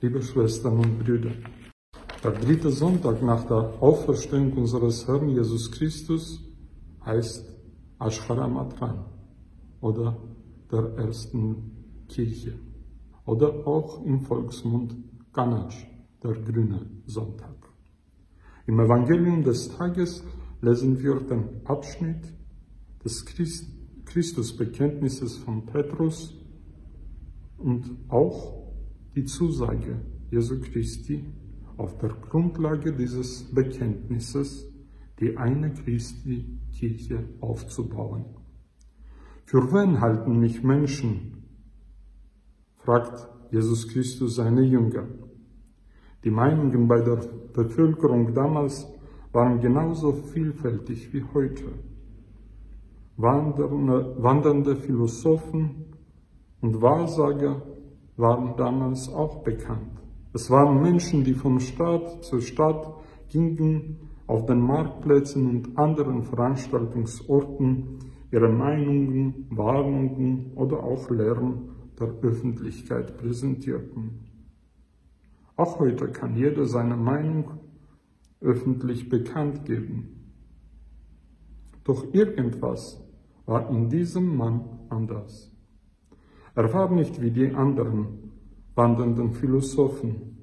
Liebe Schwestern und Brüder, der dritte Sonntag nach der Auferstehung unseres Herrn Jesus Christus heißt Ashara Matran oder der ersten Kirche oder auch im Volksmund Ganaj, der grüne Sonntag. Im Evangelium des Tages lesen wir den Abschnitt des Christ Christusbekenntnisses von Petrus und auch die Zusage Jesu Christi auf der Grundlage dieses Bekenntnisses die eine Christi Kirche aufzubauen. Für wen halten mich Menschen? fragt Jesus Christus seine Jünger. Die Meinungen bei der Bevölkerung damals waren genauso vielfältig wie heute. Wandernde Philosophen und Wahrsager waren damals auch bekannt. Es waren Menschen, die von Stadt zu Stadt gingen, auf den Marktplätzen und anderen Veranstaltungsorten ihre Meinungen, Warnungen oder auch Lehren der Öffentlichkeit präsentierten. Auch heute kann jeder seine Meinung öffentlich bekannt geben. Doch irgendwas war in diesem Mann anders. Er war nicht wie die anderen wandernden Philosophen.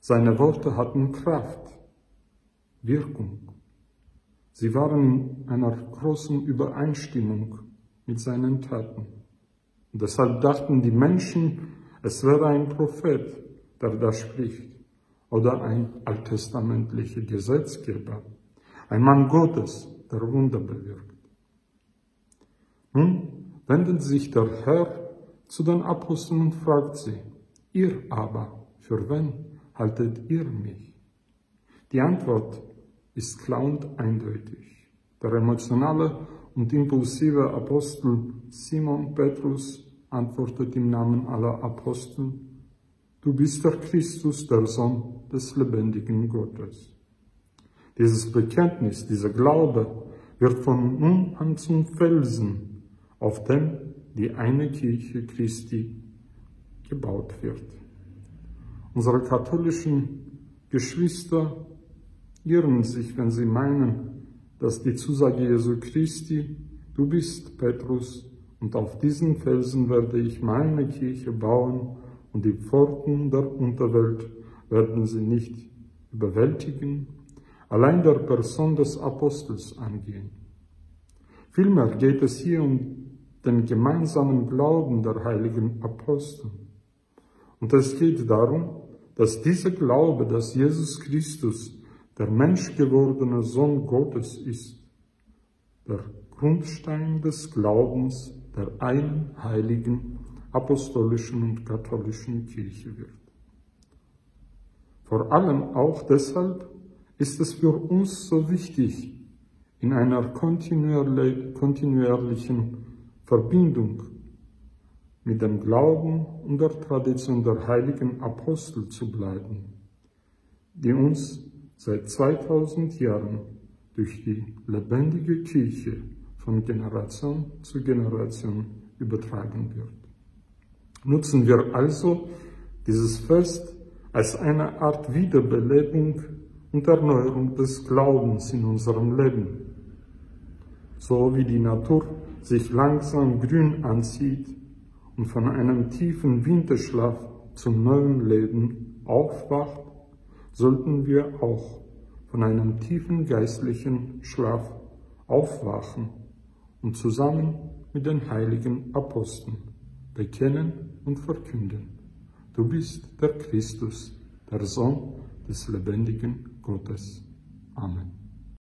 Seine Worte hatten Kraft, Wirkung. Sie waren in einer großen Übereinstimmung mit seinen Taten. Und deshalb dachten die Menschen, es wäre ein Prophet, der da spricht, oder ein alttestamentlicher Gesetzgeber, ein Mann Gottes, der Wunder bewirkt. Nun wendet sich der Herr zu den Aposteln und fragt sie, Ihr aber, für wen haltet ihr mich? Die Antwort ist klar und eindeutig. Der emotionale und impulsive Apostel Simon Petrus antwortet im Namen aller Apostel, Du bist der Christus, der Sohn des lebendigen Gottes. Dieses Bekenntnis, dieser Glaube wird von nun an zum Felsen, auf dem die eine Kirche Christi gebaut wird. Unsere katholischen Geschwister irren sich, wenn sie meinen, dass die Zusage Jesu Christi, du bist Petrus, und auf diesen Felsen werde ich meine Kirche bauen, und die Pforten der Unterwelt werden sie nicht überwältigen, allein der Person des Apostels angehen. Vielmehr geht es hier um den gemeinsamen Glauben der heiligen Apostel. Und es geht darum, dass dieser Glaube, dass Jesus Christus der menschgewordene Sohn Gottes ist, der Grundstein des Glaubens der einen heiligen apostolischen und katholischen Kirche wird. Vor allem auch deshalb ist es für uns so wichtig, in einer kontinuierlichen Verbindung mit dem Glauben und der Tradition der heiligen Apostel zu bleiben, die uns seit 2000 Jahren durch die lebendige Kirche von Generation zu Generation übertragen wird. Nutzen wir also dieses Fest als eine Art Wiederbelebung und Erneuerung des Glaubens in unserem Leben, so wie die Natur sich langsam grün anzieht und von einem tiefen Winterschlaf zum neuen Leben aufwacht, sollten wir auch von einem tiefen geistlichen Schlaf aufwachen und zusammen mit den heiligen Aposteln bekennen und verkünden. Du bist der Christus, der Sohn des lebendigen Gottes. Amen.